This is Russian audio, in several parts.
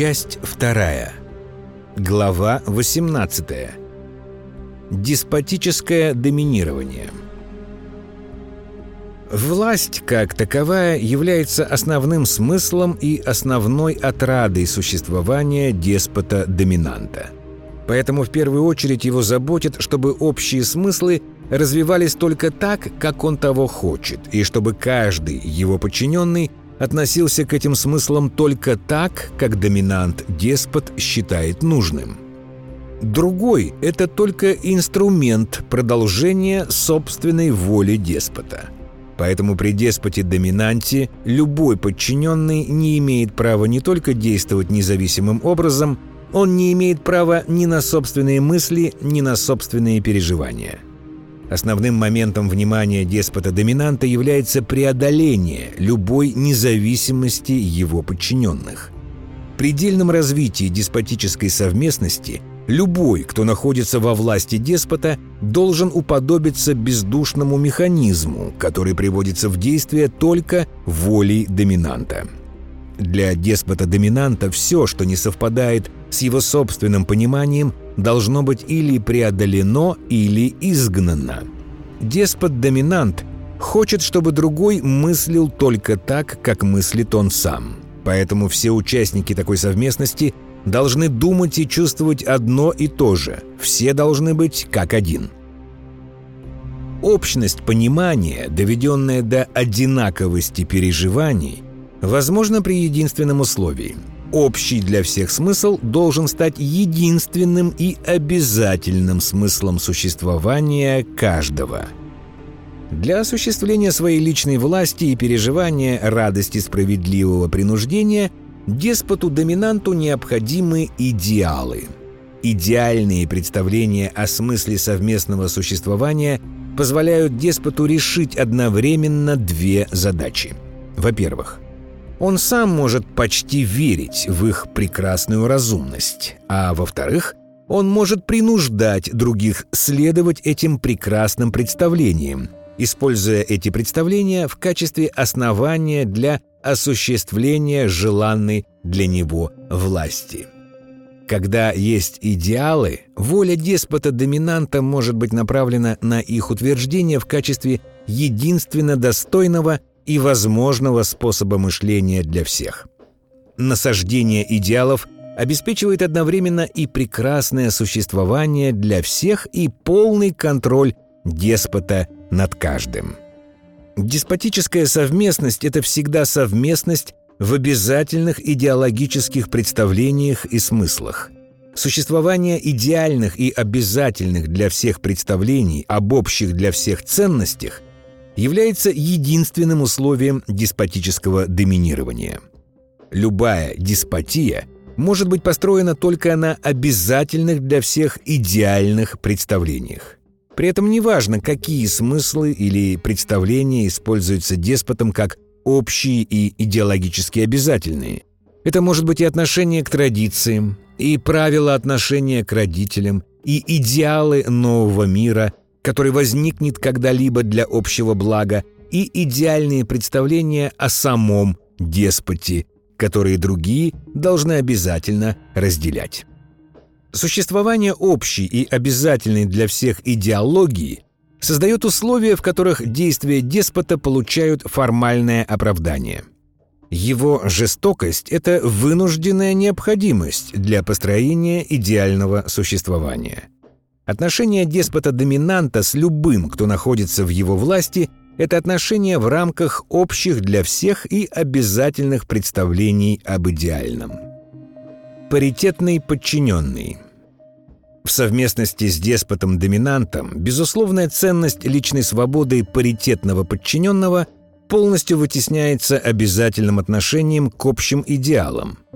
Часть вторая. Глава 18. Деспотическое доминирование. Власть, как таковая, является основным смыслом и основной отрадой существования деспота-доминанта. Поэтому в первую очередь его заботит, чтобы общие смыслы развивались только так, как он того хочет, и чтобы каждый его подчиненный относился к этим смыслам только так, как доминант-деспот считает нужным. Другой – это только инструмент продолжения собственной воли деспота. Поэтому при деспоте-доминанте любой подчиненный не имеет права не только действовать независимым образом, он не имеет права ни на собственные мысли, ни на собственные переживания – Основным моментом внимания деспота-доминанта является преодоление любой независимости его подчиненных. В предельном развитии деспотической совместности любой, кто находится во власти деспота, должен уподобиться бездушному механизму, который приводится в действие только волей доминанта. Для деспота-доминанта все, что не совпадает с его собственным пониманием, должно быть или преодолено, или изгнано. Деспот-доминант хочет, чтобы другой мыслил только так, как мыслит он сам. Поэтому все участники такой совместности должны думать и чувствовать одно и то же. Все должны быть как один. Общность понимания, доведенная до одинаковости переживаний, возможна при единственном условии – общий для всех смысл должен стать единственным и обязательным смыслом существования каждого. Для осуществления своей личной власти и переживания радости справедливого принуждения деспоту-доминанту необходимы идеалы. Идеальные представления о смысле совместного существования позволяют деспоту решить одновременно две задачи. Во-первых, он сам может почти верить в их прекрасную разумность, а во-вторых, он может принуждать других следовать этим прекрасным представлениям, используя эти представления в качестве основания для осуществления желанной для него власти. Когда есть идеалы, воля деспота-доминанта может быть направлена на их утверждение в качестве единственно достойного и возможного способа мышления для всех. Насаждение идеалов обеспечивает одновременно и прекрасное существование для всех и полный контроль деспота над каждым. Деспотическая совместность – это всегда совместность в обязательных идеологических представлениях и смыслах. Существование идеальных и обязательных для всех представлений об общих для всех ценностях является единственным условием деспотического доминирования. Любая деспотия может быть построена только на обязательных для всех идеальных представлениях. При этом неважно, какие смыслы или представления используются деспотом как общие и идеологически обязательные. Это может быть и отношение к традициям, и правила отношения к родителям, и идеалы нового мира, который возникнет когда-либо для общего блага, и идеальные представления о самом деспоте, которые другие должны обязательно разделять. Существование общей и обязательной для всех идеологии создает условия, в которых действия деспота получают формальное оправдание. Его жестокость – это вынужденная необходимость для построения идеального существования – Отношение деспота-доминанта с любым, кто находится в его власти, это отношение в рамках общих для всех и обязательных представлений об идеальном. Паритетный подчиненный в совместности с деспотом-доминантом безусловная ценность личной свободы паритетного подчиненного полностью вытесняется обязательным отношением к общим идеалам –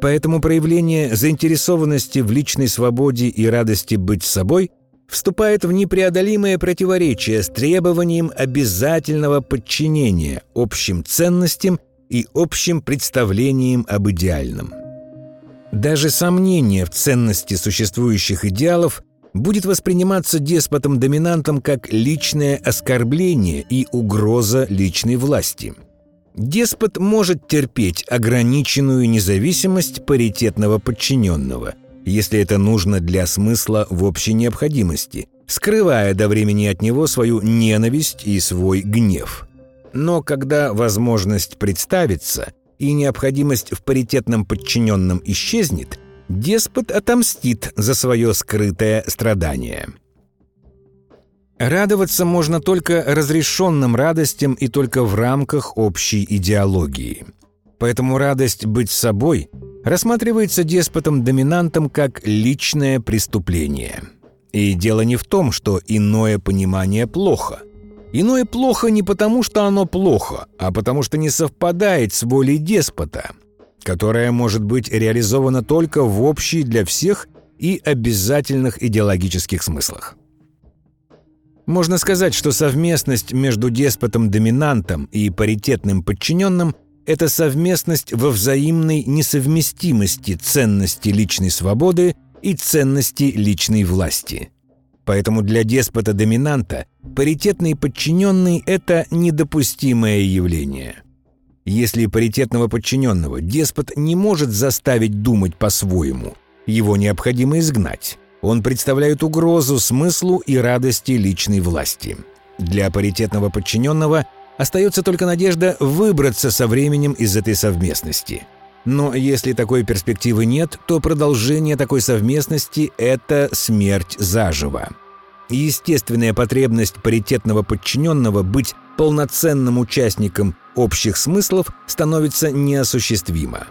Поэтому проявление заинтересованности в личной свободе и радости быть собой вступает в непреодолимое противоречие с требованием обязательного подчинения общим ценностям и общим представлениям об идеальном. Даже сомнение в ценности существующих идеалов будет восприниматься деспотом-доминантом как личное оскорбление и угроза личной власти – Деспот может терпеть ограниченную независимость паритетного подчиненного, если это нужно для смысла в общей необходимости, скрывая до времени от него свою ненависть и свой гнев. Но когда возможность представится и необходимость в паритетном подчиненном исчезнет, деспот отомстит за свое скрытое страдание. Радоваться можно только разрешенным радостям и только в рамках общей идеологии. Поэтому радость быть собой рассматривается деспотом-доминантом как личное преступление. И дело не в том, что иное понимание плохо. Иное плохо не потому, что оно плохо, а потому что не совпадает с волей деспота, которая может быть реализована только в общей для всех и обязательных идеологических смыслах. Можно сказать, что совместность между деспотом-доминантом и паритетным подчиненным – это совместность во взаимной несовместимости ценности личной свободы и ценности личной власти. Поэтому для деспота-доминанта паритетный подчиненный – это недопустимое явление. Если паритетного подчиненного деспот не может заставить думать по-своему, его необходимо изгнать – он представляет угрозу смыслу и радости личной власти. Для паритетного подчиненного остается только надежда выбраться со временем из этой совместности. Но если такой перспективы нет, то продолжение такой совместности – это смерть заживо. Естественная потребность паритетного подчиненного быть полноценным участником общих смыслов становится неосуществима.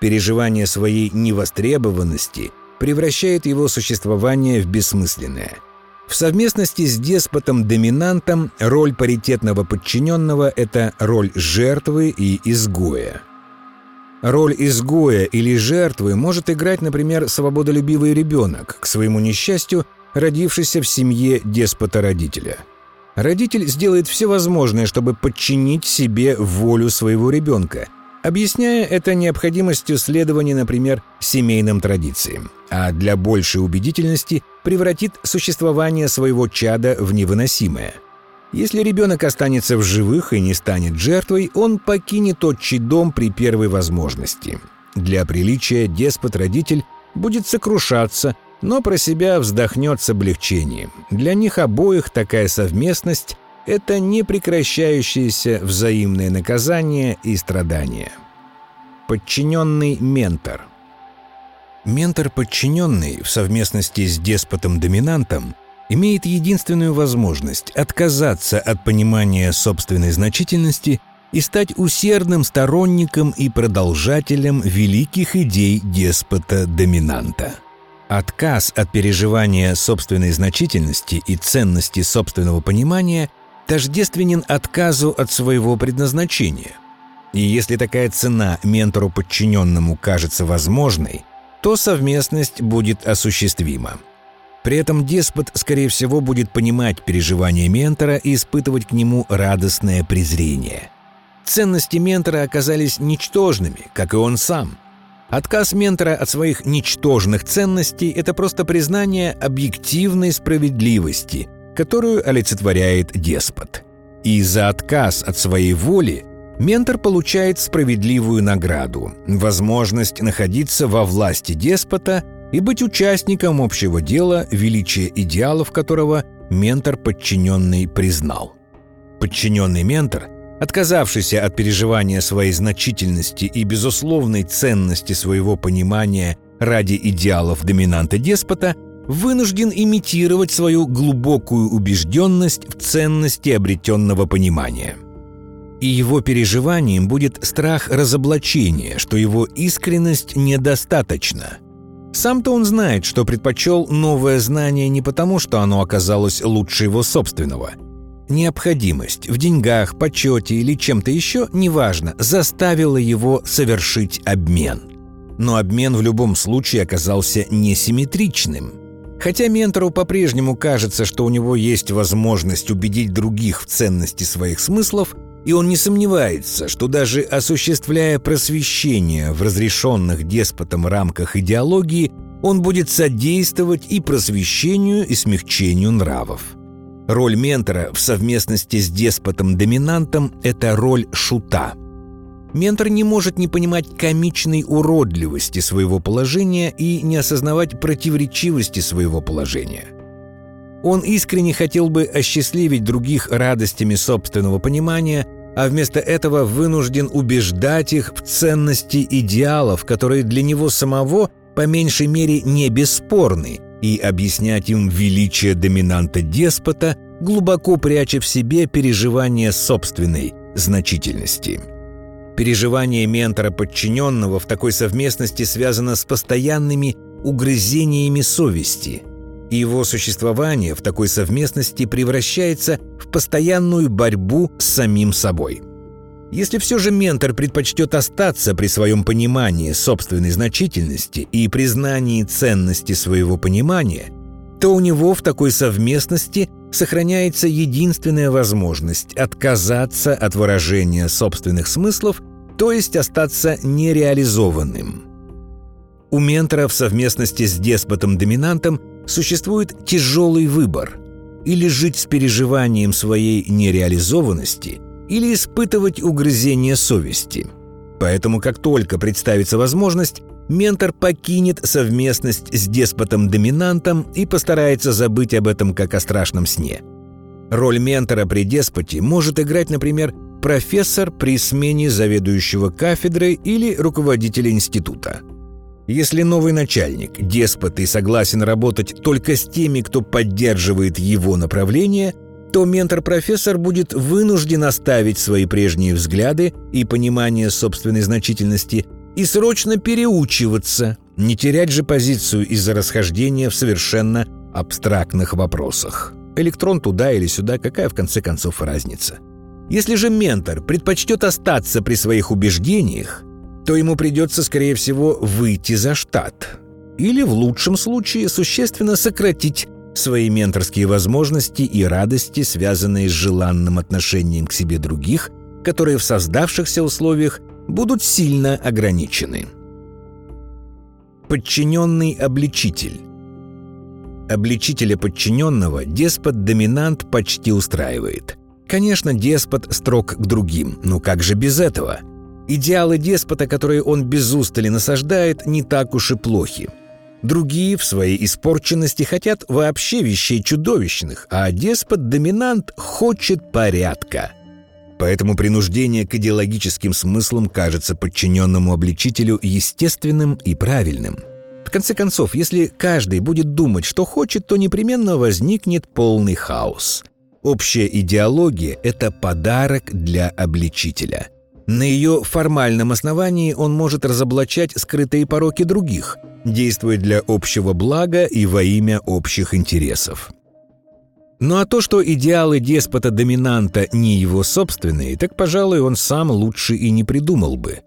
Переживание своей невостребованности – превращает его существование в бессмысленное. В совместности с деспотом-доминантом роль паритетного подчиненного – это роль жертвы и изгоя. Роль изгоя или жертвы может играть, например, свободолюбивый ребенок, к своему несчастью, родившийся в семье деспота-родителя. Родитель сделает все возможное, чтобы подчинить себе волю своего ребенка, объясняя это необходимостью следования, например, семейным традициям, а для большей убедительности превратит существование своего чада в невыносимое. Если ребенок останется в живых и не станет жертвой, он покинет отчий дом при первой возможности. Для приличия деспот-родитель будет сокрушаться, но про себя вздохнет с облегчением. Для них обоих такая совместность это непрекращающееся взаимное наказание и страдания. Подчиненный ментор Ментор-подчиненный в совместности с деспотом-доминантом имеет единственную возможность отказаться от понимания собственной значительности и стать усердным сторонником и продолжателем великих идей деспота-доминанта. Отказ от переживания собственной значительности и ценности собственного понимания – тождественен отказу от своего предназначения. И если такая цена ментору подчиненному кажется возможной, то совместность будет осуществима. При этом деспот, скорее всего, будет понимать переживания ментора и испытывать к нему радостное презрение. Ценности ментора оказались ничтожными, как и он сам. Отказ ментора от своих ничтожных ценностей – это просто признание объективной справедливости – которую олицетворяет деспот. И за отказ от своей воли ментор получает справедливую награду – возможность находиться во власти деспота и быть участником общего дела, величие идеалов которого ментор подчиненный признал. Подчиненный ментор, отказавшийся от переживания своей значительности и безусловной ценности своего понимания ради идеалов доминанта деспота – вынужден имитировать свою глубокую убежденность в ценности обретенного понимания. И его переживанием будет страх разоблачения, что его искренность недостаточна. Сам-то он знает, что предпочел новое знание не потому, что оно оказалось лучше его собственного. Необходимость в деньгах, почете или чем-то еще, неважно, заставила его совершить обмен. Но обмен в любом случае оказался несимметричным – Хотя ментору по-прежнему кажется, что у него есть возможность убедить других в ценности своих смыслов, и он не сомневается, что даже осуществляя просвещение в разрешенных деспотом рамках идеологии, он будет содействовать и просвещению, и смягчению нравов. Роль ментора в совместности с деспотом-доминантом – это роль шута. Ментор не может не понимать комичной уродливости своего положения и не осознавать противоречивости своего положения. Он искренне хотел бы осчастливить других радостями собственного понимания, а вместо этого вынужден убеждать их в ценности идеалов, которые для него самого по меньшей мере не бесспорны, и объяснять им величие доминанта-деспота, глубоко пряча в себе переживание собственной значительности. Переживание ментора подчиненного в такой совместности связано с постоянными угрызениями совести, и его существование в такой совместности превращается в постоянную борьбу с самим собой. Если все же ментор предпочтет остаться при своем понимании собственной значительности и признании ценности своего понимания, то у него в такой совместности сохраняется единственная возможность отказаться от выражения собственных смыслов, то есть остаться нереализованным. У ментора в совместности с деспотом-доминантом существует тяжелый выбор – или жить с переживанием своей нереализованности, или испытывать угрызение совести. Поэтому как только представится возможность, ментор покинет совместность с деспотом-доминантом и постарается забыть об этом как о страшном сне. Роль ментора при деспоте может играть, например, профессор при смене заведующего кафедрой или руководителя института. Если новый начальник, деспот и согласен работать только с теми, кто поддерживает его направление, то ментор-профессор будет вынужден оставить свои прежние взгляды и понимание собственной значительности и срочно переучиваться, не терять же позицию из-за расхождения в совершенно абстрактных вопросах. Электрон туда или сюда, какая в конце концов разница? Если же ментор предпочтет остаться при своих убеждениях, то ему придется, скорее всего, выйти за штат. Или, в лучшем случае, существенно сократить свои менторские возможности и радости, связанные с желанным отношением к себе других, которые в создавшихся условиях будут сильно ограничены. Подчиненный обличитель Обличителя подчиненного деспот-доминант почти устраивает. Конечно, деспот строг к другим, но как же без этого? Идеалы деспота, которые он без устали насаждает, не так уж и плохи. Другие в своей испорченности хотят вообще вещей чудовищных, а деспот-доминант хочет порядка. Поэтому принуждение к идеологическим смыслам кажется подчиненному обличителю естественным и правильным. В конце концов, если каждый будет думать, что хочет, то непременно возникнет полный хаос. Общая идеология – это подарок для обличителя. На ее формальном основании он может разоблачать скрытые пороки других, действуя для общего блага и во имя общих интересов. Ну а то, что идеалы деспота-доминанта не его собственные, так, пожалуй, он сам лучше и не придумал бы.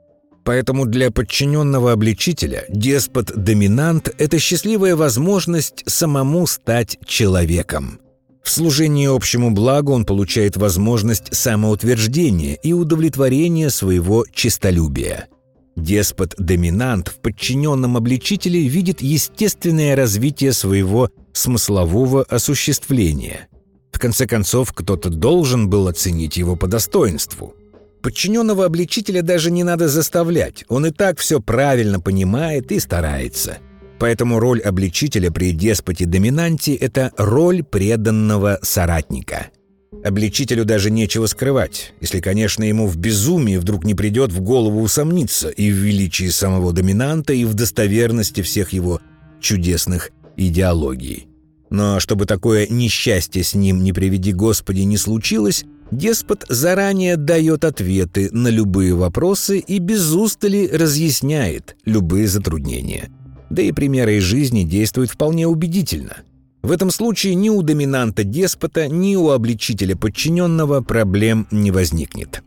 Поэтому для подчиненного обличителя деспот-доминант – это счастливая возможность самому стать человеком. В служении общему благу он получает возможность самоутверждения и удовлетворения своего честолюбия. Деспот-доминант в подчиненном обличителе видит естественное развитие своего смыслового осуществления. В конце концов, кто-то должен был оценить его по достоинству. Подчиненного обличителя даже не надо заставлять, он и так все правильно понимает и старается. Поэтому роль обличителя при деспоте-доминанте – это роль преданного соратника – Обличителю даже нечего скрывать, если, конечно, ему в безумии вдруг не придет в голову усомниться и в величии самого доминанта, и в достоверности всех его чудесных идеологий. Но чтобы такое несчастье с ним, не приведи Господи, не случилось, деспот заранее дает ответы на любые вопросы и без устали разъясняет любые затруднения. Да и примеры из жизни действуют вполне убедительно. В этом случае ни у доминанта-деспота, ни у обличителя подчиненного проблем не возникнет.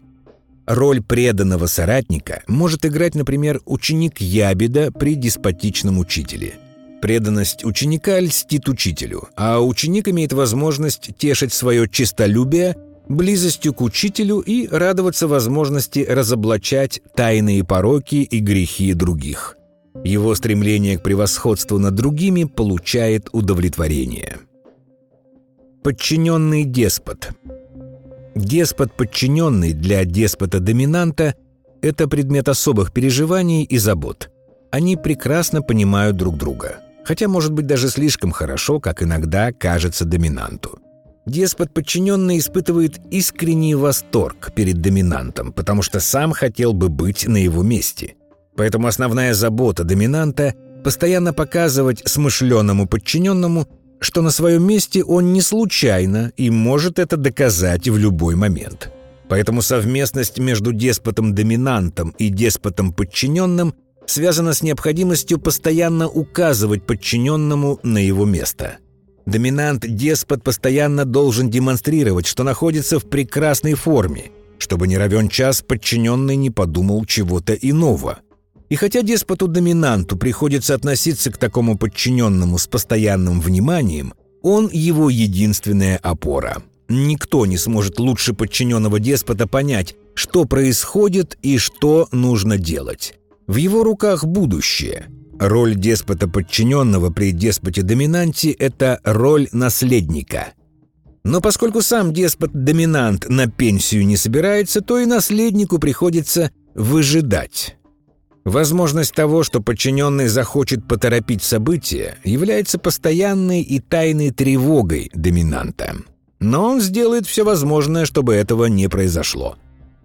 Роль преданного соратника может играть, например, ученик Ябеда при деспотичном учителе – Преданность ученика льстит учителю, а ученик имеет возможность тешить свое честолюбие близостью к учителю и радоваться возможности разоблачать тайные пороки и грехи других. Его стремление к превосходству над другими получает удовлетворение. Подчиненный деспот Деспот подчиненный для деспота-доминанта – это предмет особых переживаний и забот. Они прекрасно понимают друг друга. Хотя, может быть, даже слишком хорошо, как иногда кажется доминанту. Деспот подчиненный испытывает искренний восторг перед доминантом, потому что сам хотел бы быть на его месте. Поэтому основная забота доминанта – постоянно показывать смышленному подчиненному, что на своем месте он не случайно и может это доказать в любой момент. Поэтому совместность между деспотом-доминантом и деспотом-подчиненным связана с необходимостью постоянно указывать подчиненному на его место. Доминант-деспот постоянно должен демонстрировать, что находится в прекрасной форме, чтобы не равен час подчиненный не подумал чего-то иного. И хотя деспоту-доминанту приходится относиться к такому подчиненному с постоянным вниманием, он его единственная опора. Никто не сможет лучше подчиненного деспота понять, что происходит и что нужно делать. В его руках будущее. Роль деспота подчиненного при деспоте-доминанте – это роль наследника. Но поскольку сам деспот-доминант на пенсию не собирается, то и наследнику приходится выжидать. Возможность того, что подчиненный захочет поторопить события, является постоянной и тайной тревогой доминанта. Но он сделает все возможное, чтобы этого не произошло.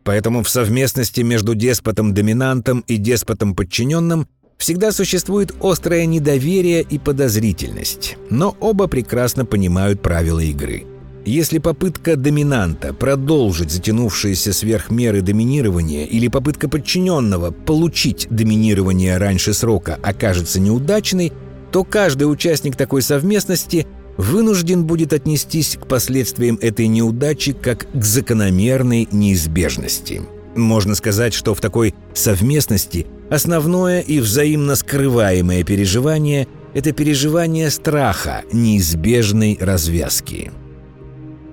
Поэтому в совместности между деспотом-доминантом и деспотом-подчиненным всегда существует острое недоверие и подозрительность, но оба прекрасно понимают правила игры. Если попытка доминанта продолжить затянувшееся сверх меры доминирование или попытка подчиненного получить доминирование раньше срока окажется неудачной, то каждый участник такой совместности вынужден будет отнестись к последствиям этой неудачи как к закономерной неизбежности. Можно сказать, что в такой совместности основное и взаимно скрываемое переживание – это переживание страха неизбежной развязки.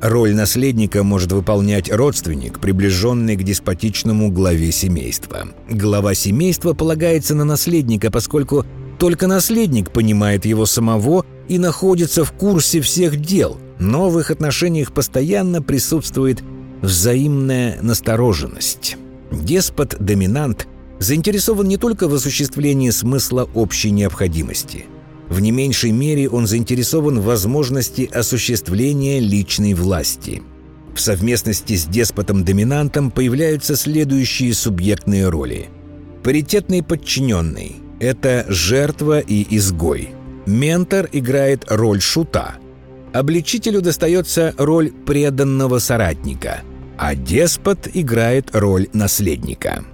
Роль наследника может выполнять родственник, приближенный к деспотичному главе семейства. Глава семейства полагается на наследника, поскольку только наследник понимает его самого и находится в курсе всех дел, но в их отношениях постоянно присутствует взаимная настороженность. Деспот-доминант заинтересован не только в осуществлении смысла общей необходимости. В не меньшей мере он заинтересован в возможности осуществления личной власти. В совместности с деспотом-доминантом появляются следующие субъектные роли. Паритетный подчиненный – это жертва и изгой – Ментор играет роль шута. Обличителю достается роль преданного соратника, а деспот играет роль наследника.